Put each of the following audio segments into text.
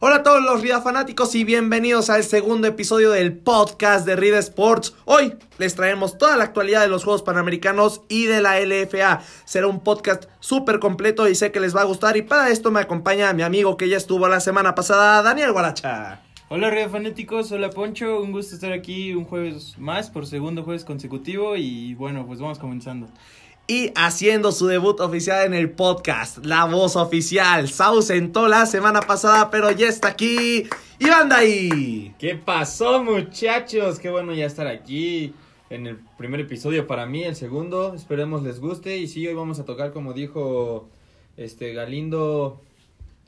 Hola a todos los Rida fanáticos y bienvenidos al segundo episodio del podcast de Rida Sports. Hoy les traemos toda la actualidad de los Juegos Panamericanos y de la LFA. Será un podcast súper completo y sé que les va a gustar y para esto me acompaña mi amigo que ya estuvo la semana pasada, Daniel Guaracha. Hola Rida fanáticos, hola Poncho, un gusto estar aquí un jueves más por segundo jueves consecutivo y bueno, pues vamos comenzando y haciendo su debut oficial en el podcast, la voz oficial. Se ausentó la semana pasada, pero ya está aquí. Iván ahí. ¿Qué pasó, muchachos? Qué bueno ya estar aquí en el primer episodio para mí, el segundo. Esperemos les guste. Y sí, hoy vamos a tocar, como dijo este Galindo,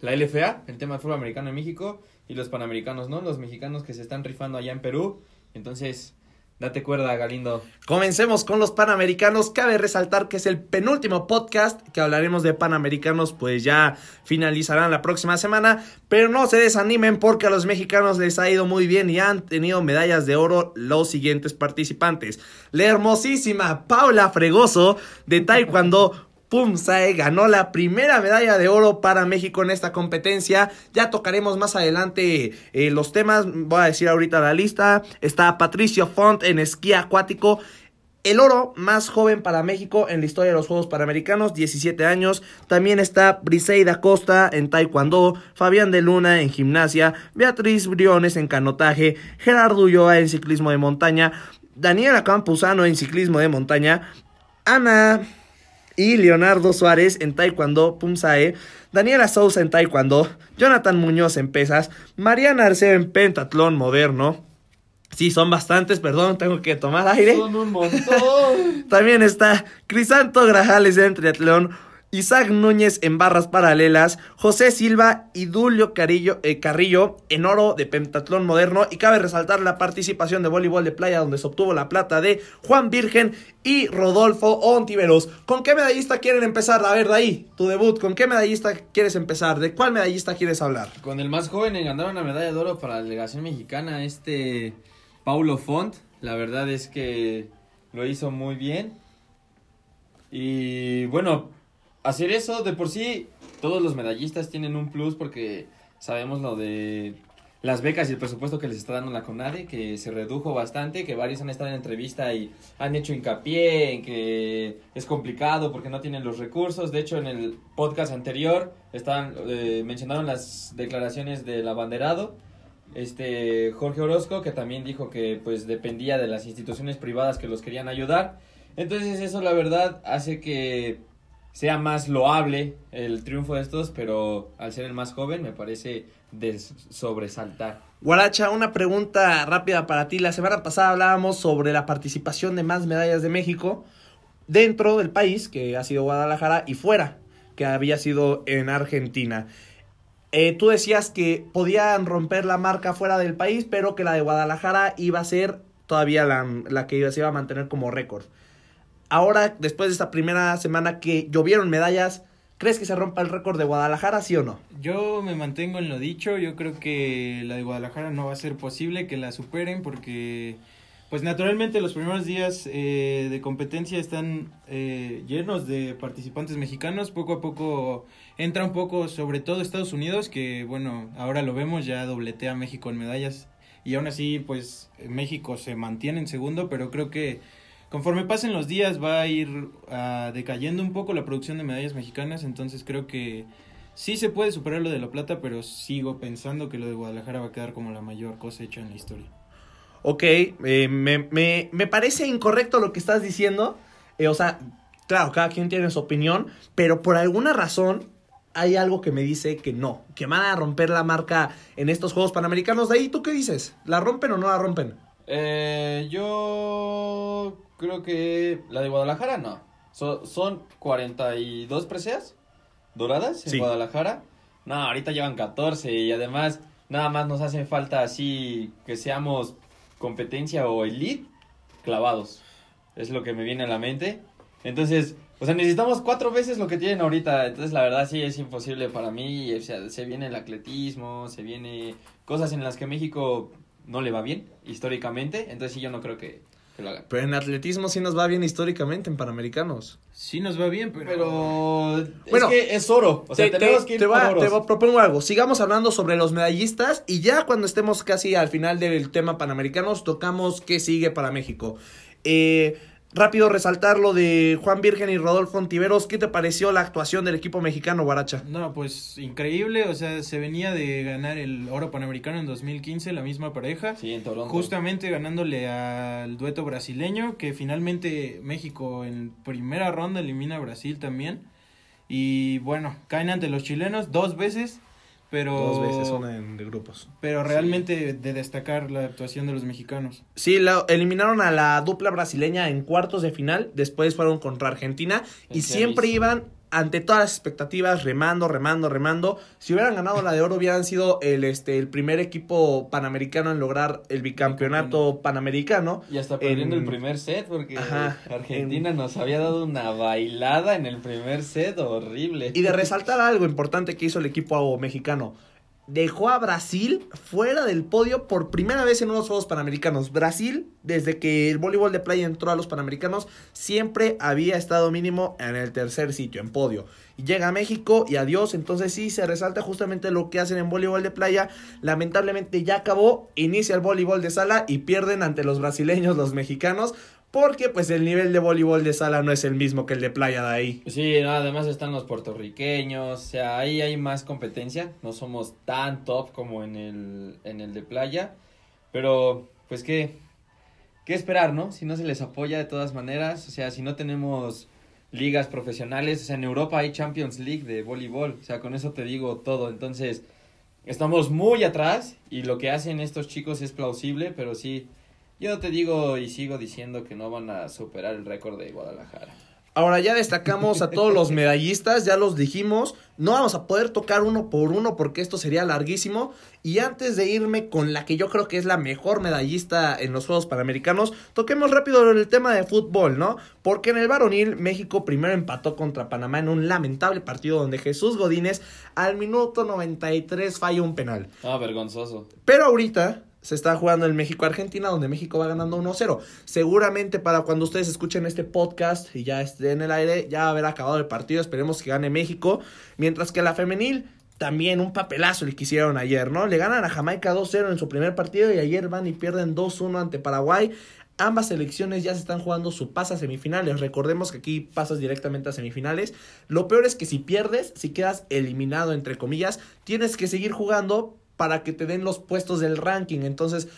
la LFA, el tema de fútbol americano en México. Y los panamericanos, ¿no? Los mexicanos que se están rifando allá en Perú. Entonces, Date cuerda, Galindo. Comencemos con los Panamericanos. Cabe resaltar que es el penúltimo podcast que hablaremos de Panamericanos, pues ya finalizarán la próxima semana. Pero no se desanimen porque a los mexicanos les ha ido muy bien y han tenido medallas de oro los siguientes participantes. La hermosísima Paula Fregoso de Taekwondo Pumsae ganó la primera medalla de oro para México en esta competencia. Ya tocaremos más adelante eh, los temas. Voy a decir ahorita la lista. Está Patricio Font en esquí acuático. El oro más joven para México en la historia de los Juegos Panamericanos, 17 años. También está Briseida Costa en Taekwondo, Fabián de Luna en gimnasia, Beatriz Briones en canotaje, Gerardo Ulloa en ciclismo de montaña, Daniela Campuzano en ciclismo de montaña, Ana y Leonardo Suárez en Taekwondo Pumsae, Daniela Sousa en Taekwondo, Jonathan Muñoz en pesas, Mariana Arceo en pentatlón moderno. Sí, son bastantes, perdón, tengo que tomar aire. Son un montón. También está Crisanto Grajales en triatlón, Isaac Núñez en barras paralelas, José Silva y Dulio eh, Carrillo en oro de pentatlón moderno y cabe resaltar la participación de voleibol de playa donde se obtuvo la plata de Juan Virgen y Rodolfo Ontiveros. ¿Con qué medallista quieren empezar? A ver, de ahí, tu debut, ¿con qué medallista quieres empezar? ¿De cuál medallista quieres hablar? Con el más joven en ganar una medalla de oro para la delegación mexicana, este Paulo Font. La verdad es que lo hizo muy bien. Y bueno, hacer eso de por sí, todos los medallistas tienen un plus porque sabemos lo de las becas y el presupuesto que les está dando la CONADE, que se redujo bastante, que varios han estado en entrevista y han hecho hincapié en que es complicado porque no tienen los recursos. De hecho, en el podcast anterior estaban, eh, mencionaron las declaraciones del abanderado, este Jorge Orozco, que también dijo que pues dependía de las instituciones privadas que los querían ayudar. Entonces eso la verdad hace que sea más loable el triunfo de estos, pero al ser el más joven me parece de sobresaltar. Guaracha, una pregunta rápida para ti. La semana pasada hablábamos sobre la participación de más medallas de México dentro del país, que ha sido Guadalajara, y fuera, que había sido en Argentina. Eh, tú decías que podían romper la marca fuera del país, pero que la de Guadalajara iba a ser todavía la, la que se iba a mantener como récord ahora, después de esta primera semana que llovieron medallas, ¿crees que se rompa el récord de Guadalajara, sí o no? Yo me mantengo en lo dicho, yo creo que la de Guadalajara no va a ser posible que la superen porque, pues naturalmente los primeros días eh, de competencia están eh, llenos de participantes mexicanos, poco a poco entra un poco sobre todo Estados Unidos, que bueno, ahora lo vemos, ya dobletea a México en medallas y aún así pues México se mantiene en segundo, pero creo que conforme pasen los días va a ir uh, decayendo un poco la producción de medallas mexicanas, entonces creo que sí se puede superar lo de la plata, pero sigo pensando que lo de Guadalajara va a quedar como la mayor cosecha en la historia. Ok, eh, me, me, me, parece incorrecto lo que estás diciendo, eh, o sea, claro, cada quien tiene su opinión, pero por alguna razón hay algo que me dice que no, que van a romper la marca en estos Juegos Panamericanos. De ahí, ¿tú qué dices? ¿La rompen o no la rompen? Eh, yo creo que la de Guadalajara no. son 42 preseas doradas en Guadalajara. No, ahorita llevan 14 y además nada más nos hacen falta así que seamos competencia o elite clavados. Es lo que me viene a la mente. Entonces, o sea, necesitamos cuatro veces lo que tienen ahorita. Entonces, la verdad sí es imposible para mí. O sea, se viene el atletismo, se viene cosas en las que México no le va bien históricamente. Entonces, sí, yo no creo que que lo hagan. Pero en atletismo sí nos va bien históricamente en Panamericanos. Sí nos va bien, pero... Pero Bueno, es que es oro. O sea, te, tenemos te- que ir te por va- oros. te va- propongo algo. Sigamos hablando sobre los medallistas y ya cuando estemos casi al final del tema panamericanos, tocamos qué sigue para México. Eh, rápido resaltar lo de Juan Virgen y Rodolfo Ontiveros. ¿Qué te pareció la actuación del equipo mexicano, Guaracha? No, pues increíble, o sea, se venía de ganar el oro panamericano en 2015, la misma pareja. Sí, en Toronto. Justamente ganándole al dueto brasileño, que finalmente México en primera ronda elimina a Brasil también. Y bueno, caen ante los chilenos dos veces, pero, Dos veces, una en, de grupos. pero realmente de destacar la actuación de los mexicanos. Sí, la, eliminaron a la dupla brasileña en cuartos de final, después fueron contra Argentina y siempre iban ante todas las expectativas remando, remando, remando. Si hubieran ganado la de oro hubieran sido el este el primer equipo panamericano en lograr el bicampeonato panamericano. Y hasta perdiendo en- el primer set porque Ajá, Argentina nos había dado una bailada en el primer set horrible. Y de resaltar algo importante que hizo el equipo mexicano. Dejó a Brasil fuera del podio por primera vez en unos Juegos Panamericanos. Brasil, desde que el voleibol de playa entró a los Panamericanos, siempre había estado mínimo en el tercer sitio, en podio. Llega a México y adiós. Entonces sí, se resalta justamente lo que hacen en voleibol de playa. Lamentablemente ya acabó, inicia el voleibol de sala y pierden ante los brasileños, los mexicanos. Porque pues el nivel de voleibol de sala no es el mismo que el de playa de ahí. Sí, además están los puertorriqueños, o sea, ahí hay más competencia, no somos tan top como en el, en el de playa, pero pues qué, qué esperar, ¿no? Si no se les apoya de todas maneras, o sea, si no tenemos ligas profesionales, o sea, en Europa hay Champions League de voleibol, o sea, con eso te digo todo, entonces estamos muy atrás y lo que hacen estos chicos es plausible, pero sí, yo te digo y sigo diciendo que no van a superar el récord de Guadalajara. Ahora ya destacamos a todos los medallistas, ya los dijimos, no vamos a poder tocar uno por uno porque esto sería larguísimo. Y antes de irme con la que yo creo que es la mejor medallista en los Juegos Panamericanos, toquemos rápido el tema de fútbol, ¿no? Porque en el varonil México primero empató contra Panamá en un lamentable partido donde Jesús Godínez al minuto 93 falla un penal. Ah, vergonzoso. Pero ahorita se está jugando el México-Argentina, donde México va ganando 1-0. Seguramente para cuando ustedes escuchen este podcast y ya esté en el aire, ya haber acabado el partido. Esperemos que gane México. Mientras que la femenil, también un papelazo el que hicieron ayer, ¿no? Le ganan a Jamaica 2-0 en su primer partido y ayer van y pierden 2-1 ante Paraguay. Ambas selecciones ya se están jugando su pase a semifinales. Recordemos que aquí pasas directamente a semifinales. Lo peor es que si pierdes, si quedas eliminado, entre comillas, tienes que seguir jugando para que te den los puestos del ranking. Entonces,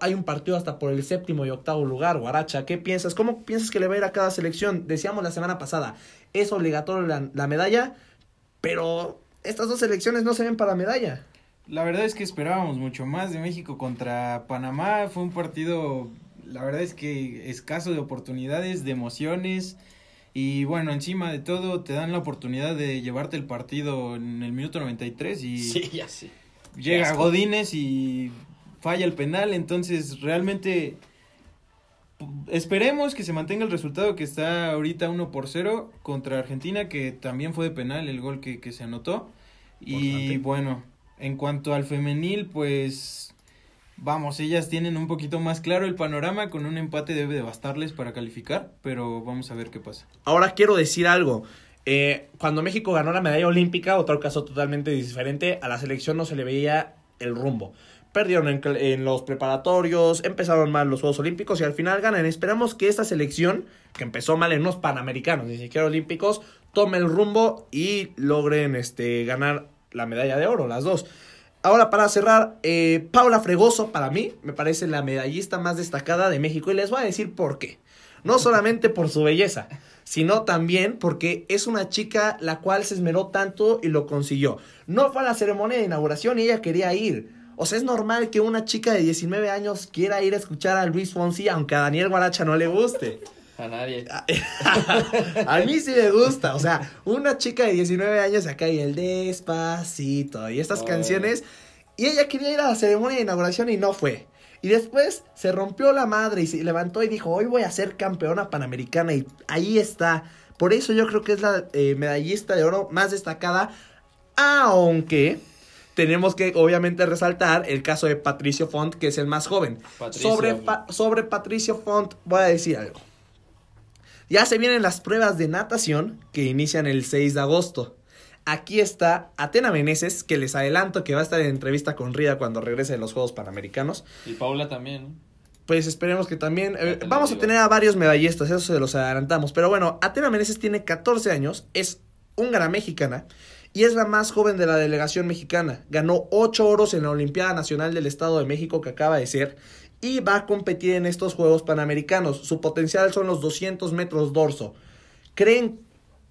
hay un partido hasta por el séptimo y octavo lugar. Guaracha, ¿qué piensas? ¿Cómo piensas que le va a ir a cada selección? Decíamos la semana pasada, es obligatorio la, la medalla, pero estas dos selecciones no se ven para medalla. La verdad es que esperábamos mucho más de México contra Panamá. Fue un partido, la verdad es que escaso de oportunidades, de emociones. Y bueno, encima de todo, te dan la oportunidad de llevarte el partido en el minuto 93 y Sí, ya sí. Llega. Godínez y falla el penal. Entonces, realmente esperemos que se mantenga el resultado que está ahorita 1 por 0 contra Argentina, que también fue de penal el gol que, que se anotó. Y bueno, en cuanto al femenil, pues vamos, ellas tienen un poquito más claro el panorama, con un empate debe de bastarles para calificar, pero vamos a ver qué pasa. Ahora quiero decir algo. Eh, cuando México ganó la medalla olímpica, otro caso totalmente diferente, a la selección no se le veía el rumbo. Perdieron en, los preparatorios, empezaron mal los Juegos Olímpicos y al final ganan. Esperamos que esta selección, que empezó mal en unos Panamericanos, ni siquiera olímpicos, tome el rumbo y logren este, ganar la medalla de oro, las dos. Ahora para cerrar, eh, Paula Fregoso para mí me parece la medallista más destacada de México y les voy a decir por qué. No solamente por su belleza, sino también porque es una chica la cual se esmeró tanto y lo consiguió. No fue a la ceremonia de inauguración y ella quería ir. O sea, es normal que una chica de 19 años quiera ir a escuchar a Luis Fonsi, aunque a Daniel Guaracha no le guste. A nadie. a mí sí me gusta. O sea, una chica de 19 años acá y el despacito y estas Oh. canciones. Y ella quería ir a la ceremonia de inauguración y no fue. Y después se rompió la madre y se levantó y dijo, hoy voy a ser campeona panamericana. Y ahí está. Por eso yo creo que es la eh, medallista de oro más destacada. Aunque tenemos que obviamente resaltar el caso de Patricio Font, que es el más joven. Patricio. Sobre, Pa- sobre Patricio Font voy a decir algo. Ya se vienen las pruebas de natación que inician el 6 de agosto. Aquí está Atena Meneses, que les adelanto que va a estar en entrevista con Rida cuando regrese de los Juegos Panamericanos. Y Paula también. Pues esperemos que también. eh, vamos a tener a varios medallistas, eso se los adelantamos. Pero bueno, Atena Meneses tiene 14 años, es húngara mexicana y es la más joven de la delegación mexicana. Ganó 8 oros en la Olimpiada Nacional del Estado de México que acaba de ser y va a competir en estos Juegos Panamericanos. Su potencial son los 200 metros dorso. ¿Creen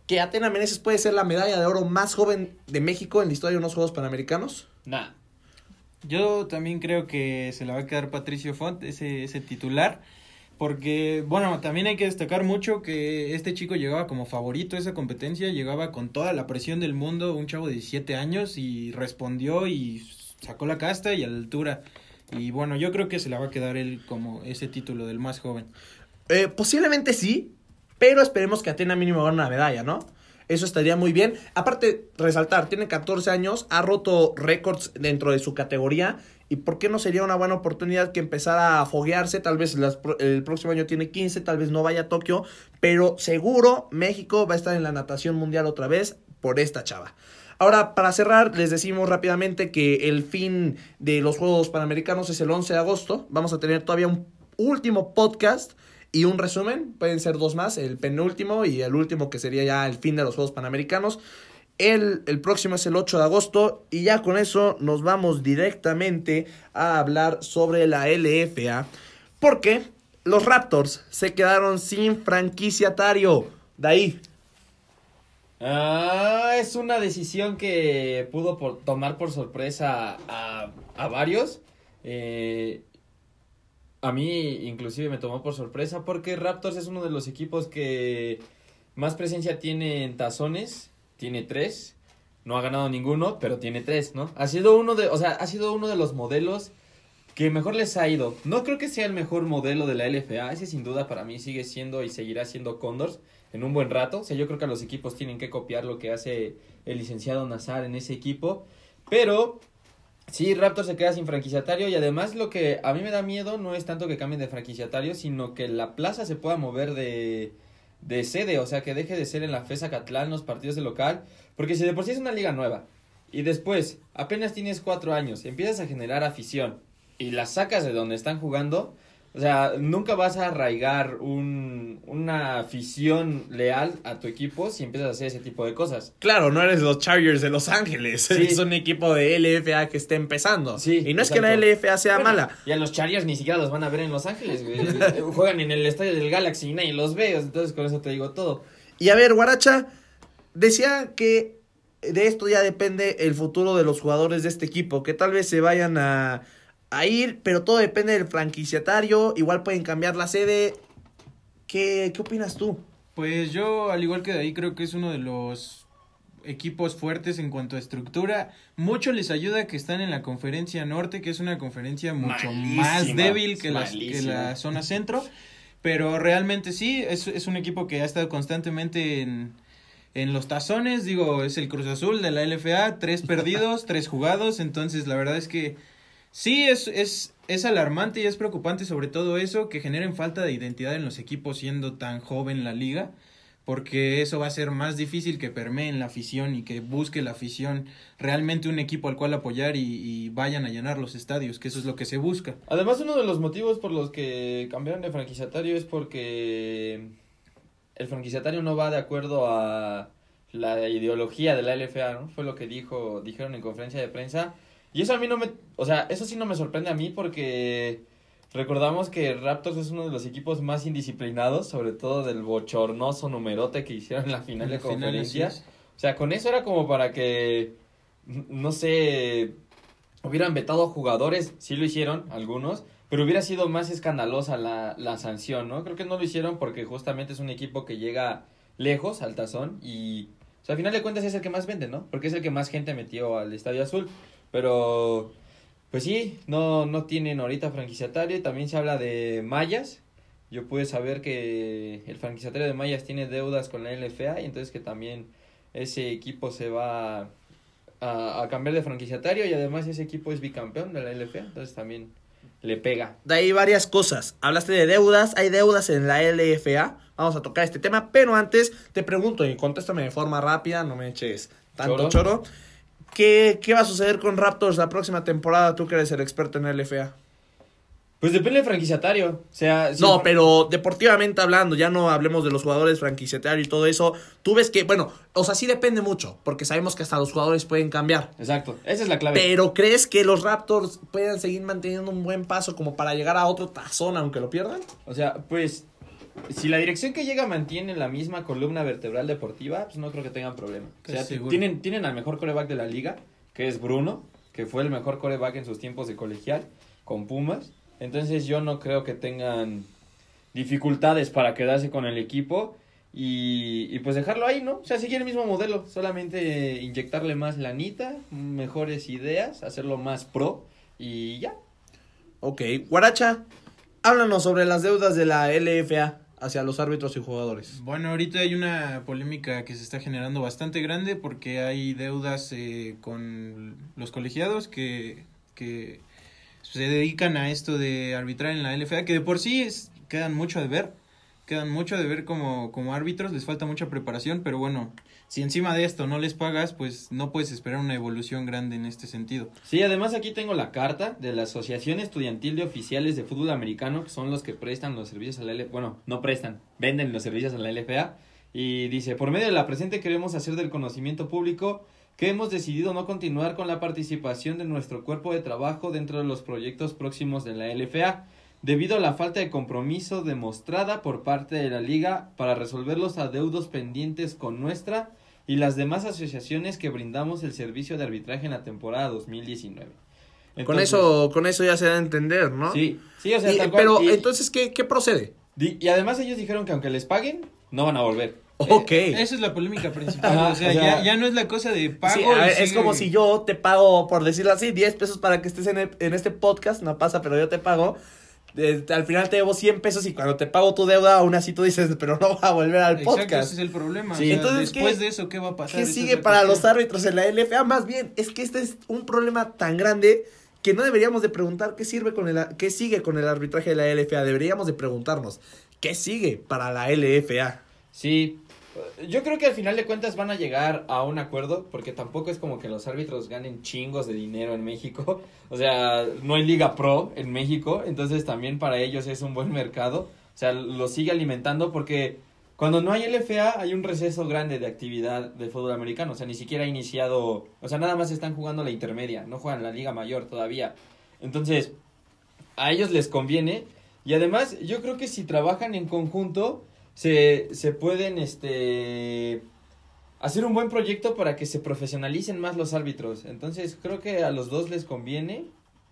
que Atena Meneses puede ser la medalla de oro más joven de México en la historia de unos Juegos Panamericanos? Nah. Yo también creo que se la va a quedar Patricio Font, ese, ese titular. Porque, bueno, también hay que destacar mucho que este chico llegaba como favorito a esa competencia, llegaba con toda la presión del mundo, un chavo de 17 años, y respondió y sacó la casta y a la altura. Y bueno, yo creo que se la va a quedar él como ese título del más joven. Eh, posiblemente sí, pero esperemos que Atena mínimo gane una medalla, ¿no? Eso estaría muy bien. Aparte, resaltar, tiene 14 años, ha roto récords dentro de su categoría. ¿Y por qué no sería una buena oportunidad que empezara a foguearse? Tal vez el próximo año tiene 15, tal vez no vaya a Tokio, pero seguro México va a estar en la natación mundial otra vez por esta chava. Ahora, para cerrar, les decimos rápidamente que el fin de los Juegos Panamericanos es el 11 de agosto. Vamos a tener todavía un último podcast y un resumen. Pueden ser dos más, el penúltimo y el último que sería ya el fin de los Juegos Panamericanos. El, el próximo es el 8 de agosto y ya con eso nos vamos directamente a hablar sobre la LFA. Porque los Raptors se quedaron sin franquiciatario. De ahí. Ah, es una decisión que pudo por- tomar por sorpresa a, a varios. Eh, a mí inclusive me tomó por sorpresa porque Raptors es uno de los equipos que más presencia tiene en tazones. Tiene tres. No ha ganado ninguno, pero tiene tres, ¿no? Ha sido uno de, o sea, ha sido uno de los modelos que mejor les ha ido. No creo que sea el mejor modelo de la LFA. Ese sin duda para mí sigue siendo y seguirá siendo Condors en un buen rato. O sea, yo creo que los equipos tienen que copiar lo que hace el licenciado Nazar en ese equipo. Pero sí, Raptors se queda sin franquiciatario y además lo que a mí me da miedo no es tanto que cambien de franquiciatario, sino que la plaza se pueda mover de, de sede, o sea, que deje de ser en la FESA Catlán los partidos de local, porque si de por sí es una liga nueva y después apenas tienes cuatro años, empiezas a generar afición y la sacas de donde están jugando, o sea, nunca vas a arraigar un, una afición leal a tu equipo si empiezas a hacer ese tipo de cosas. Claro, no eres los Chargers de Los Ángeles. Sí. Es un equipo de LFA que está empezando. Sí, y no es que la. LFA sea Bueno, mala. Y a los Chargers ni siquiera los van a ver en Los Ángeles, Juegan en el estadio del Galaxy y nadie los ve, entonces con eso te digo todo. Y a ver, Guaracha, decía que de esto ya depende el futuro de los jugadores de este equipo, que tal vez se vayan a, a ir, pero todo depende del franquiciatario, igual pueden cambiar la sede. ¿Qué, qué opinas tú? Pues yo, al igual que de ahí, creo que es uno de los equipos fuertes en cuanto a estructura. Mucho les ayuda que están en la conferencia norte, que es una conferencia mucho Malísima, más débil que, las- que la zona centro. Pero realmente sí, es, es un equipo que ha estado constantemente en, en los tazones. Digo, es el Cruz Azul de la LFA, tres perdidos, tres jugados. Entonces, la verdad es que sí, es, es, es alarmante y es preocupante sobre todo eso, que generen falta de identidad en los equipos siendo tan joven la liga. Porque eso va a ser más difícil que permeen la afición y que busque la afición realmente un equipo al cual apoyar y, y vayan a llenar los estadios, que eso es lo que se busca. Además, uno de los motivos por los que cambiaron de franquiciatario es porque el franquiciatario no va de acuerdo a la ideología de la LFA, ¿no? Fue lo que dijo, dijeron en conferencia de prensa. Y eso a mí no me, o sea, eso sí no me sorprende a mí porque recordamos que Raptors es uno de los equipos más indisciplinados, sobre todo del bochornoso numerote que hicieron en la final de conferencia. O sea, con eso era como para que, no sé, hubieran vetado jugadores, sí lo hicieron algunos, pero hubiera sido más escandalosa la, la sanción, ¿no? Creo que no lo hicieron porque justamente es un equipo que llega lejos al tazón y, o sea, al final de cuentas es el que más vende, ¿no? Porque es el que más gente metió al Estadio Azul, pero, pues sí, no, no tienen ahorita franquiciatario, también se habla de Mayas. Yo pude saber que el franquiciatario de Mayas tiene deudas con la LFA y entonces que también ese equipo se va a, a cambiar de franquiciatario y además ese equipo es bicampeón de la LFA, entonces también le pega. De ahí varias cosas. Hablaste de deudas, hay deudas en la LFA. Vamos a tocar este tema, pero antes te pregunto y contéstame de forma rápida, no me eches tanto Choro. choro. ¿Qué, ¿Qué va a suceder con Raptors la próxima temporada? Tú que eres el experto en LFA. Pues depende del franquiciatario, o sea... si No, pero deportivamente hablando, ya no hablemos de los jugadores franquiciatarios y todo eso. Tú ves que, bueno, o sea, sí depende mucho, porque sabemos que hasta los jugadores pueden cambiar. Exacto, esa es la clave. Pero ¿crees que los Raptors puedan seguir manteniendo un buen paso como para llegar a otro tazón aunque lo pierdan? O sea, pues, si la dirección que llega mantiene la misma columna vertebral deportiva, pues no creo que tengan problema. O sea, tienen, tienen al mejor coreback de la liga, que es Bruno, que fue el mejor coreback en sus tiempos de colegial, con Pumas. Entonces yo no creo que tengan dificultades para quedarse con el equipo y, y pues dejarlo ahí, ¿no? O sea, seguir el mismo modelo, solamente inyectarle más lanita, mejores ideas, hacerlo más pro y ya. Ok, Guaracha, háblanos sobre las deudas de la LFA hacia los árbitros y jugadores. Bueno, ahorita hay una polémica que se está generando bastante grande porque hay deudas eh, con los colegiados que, que se dedican a esto de arbitrar en la LFA, que de por sí es- quedan mucho de ver, quedan mucho de ver como, como árbitros, les falta mucha preparación, pero bueno, si encima de esto no les pagas, pues no puedes esperar una evolución grande en este sentido. Sí, además aquí tengo la carta de la Asociación Estudiantil de Oficiales de Fútbol Americano, que son los que prestan los servicios a la LFA. Bueno, no prestan, venden los servicios a la LFA. Y dice, por medio de la presente queremos hacer del conocimiento público que hemos decidido no continuar con la participación de nuestro cuerpo de trabajo dentro de los proyectos próximos de la LFA, debido a la falta de compromiso demostrada por parte de la liga para resolver los adeudos pendientes con nuestra y las demás asociaciones que brindamos el servicio de arbitraje en la temporada 2019. con Entonces, eso, con eso ya se da a entender, ¿no? Sí, sí, o sea, Y- tal cual, pero y- entonces, ¿qué, ¿qué procede? y además ellos dijeron que aunque les paguen, no van a volver. Ok. Esa es la polémica principal, Ajá, o, sea, o sea- ya, ya no es la cosa de pago. Sí, es como si yo te pago, por decirlo así, 10 pesos para que estés en, el- en este podcast, no pasa, pero yo te pago. Eh, al final te debo 100 pesos y cuando te pago tu deuda, aún así tú dices, pero no va a volver al Exacto, podcast. ese es el problema. Sí. o sea, Entonces, después ¿qué- de eso, ¿qué va a pasar? ¿Qué es sigue para los árbitros en la LFA? Más bien, es que este es un problema tan grande que no deberíamos de preguntar qué sirve con el qué sigue con el arbitraje de la LFA. Deberíamos de preguntarnos qué sigue para la LFA. Sí, yo creo que al final de cuentas van a llegar a un acuerdo, porque tampoco es como que los árbitros ganen chingos de dinero en México. O sea, no hay liga pro en México, entonces también para ellos es un buen mercado. O sea, lo sigue alimentando porque cuando no hay LFA hay un receso grande de actividad de fútbol americano. O sea, ni siquiera ha iniciado, o sea, nada más están jugando la intermedia, no juegan la liga mayor todavía. Entonces, a ellos les conviene. Y además, yo creo que si trabajan en conjunto, se, se pueden este hacer un buen proyecto para que se profesionalicen más los árbitros. Entonces, creo que a los dos les conviene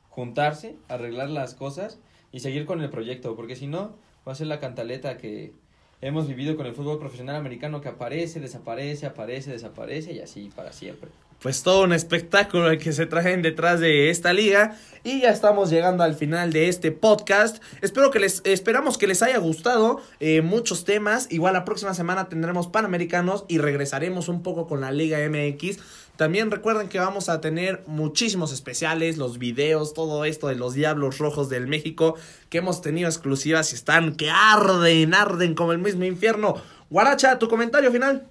juntarse, arreglar las cosas y seguir con el proyecto, porque si no, va a ser la cantaleta que hemos vivido con el fútbol profesional americano que aparece, desaparece, aparece, desaparece y así para siempre. Pues todo un espectáculo el que se traen detrás de esta liga y ya estamos llegando al final de este podcast. Espero que les esperamos que les haya gustado eh, muchos temas. Igual la próxima semana tendremos panamericanos y regresaremos un poco con la Liga MX. También recuerden que vamos a tener muchísimos especiales, los videos, todo esto de los Diablos Rojos del México que hemos tenido exclusivas y están que arden, arden como el mismo infierno. Guaracha, tu comentario final.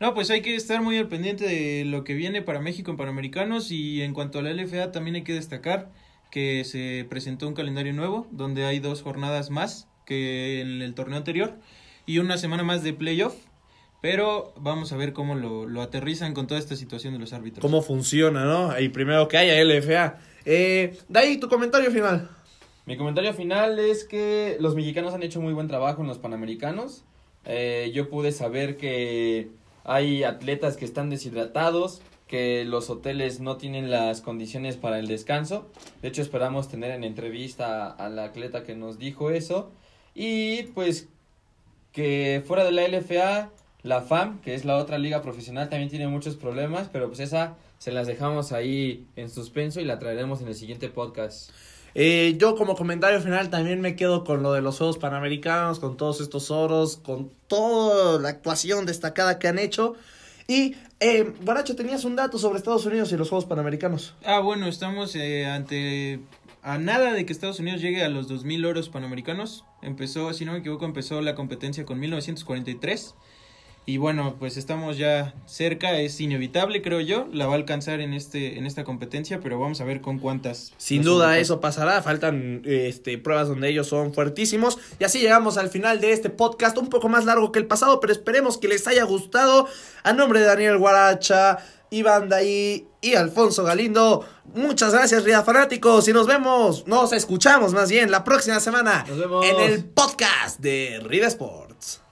No, pues hay que estar muy al pendiente de lo que viene para México en Panamericanos y en cuanto a la LFA también hay que destacar que se presentó un calendario nuevo donde hay dos jornadas más que en el torneo anterior y una semana más de playoff, pero vamos a ver cómo lo, lo aterrizan con toda esta situación de los árbitros. cómo funciona, ¿no? Y primero que haya LFA. Eh, ahí tu comentario final. Mi comentario final es que los mexicanos han hecho muy buen trabajo en los Panamericanos. Eh, yo pude saber que hay atletas que están deshidratados, que los hoteles no tienen las condiciones para el descanso. De hecho, esperamos tener en entrevista a, a la atleta que nos dijo eso. Y pues que fuera de la LFA, la FAM, que es la otra liga profesional, también tiene muchos problemas, pero pues esa se las dejamos ahí en suspenso y la traeremos en el siguiente podcast. Eh, yo como comentario final también me quedo con lo de los Juegos Panamericanos, con todos estos oros, con toda la actuación destacada que han hecho. Y, eh, Guaracho, tenías un dato sobre Estados Unidos y los Juegos Panamericanos. Ah, bueno, estamos eh, ante a nada de que Estados Unidos llegue a los 2.000 oros panamericanos. Empezó, si no me equivoco, empezó la competencia con 1943. Y bueno, pues estamos ya cerca, es inevitable, creo yo. La va a alcanzar en este en esta competencia, pero vamos a ver con cuántas. Sin duda eso pasará, faltan este pruebas donde ellos son fuertísimos y así llegamos al final de este podcast, un poco más largo que el pasado, pero esperemos que les haya gustado. A nombre de Daniel Guaracha, Iván Daí y Alfonso Galindo, muchas gracias Ría Fanáticos y nos vemos, nos escuchamos más bien la próxima semana Nos vemos. en el podcast de Rida Sports.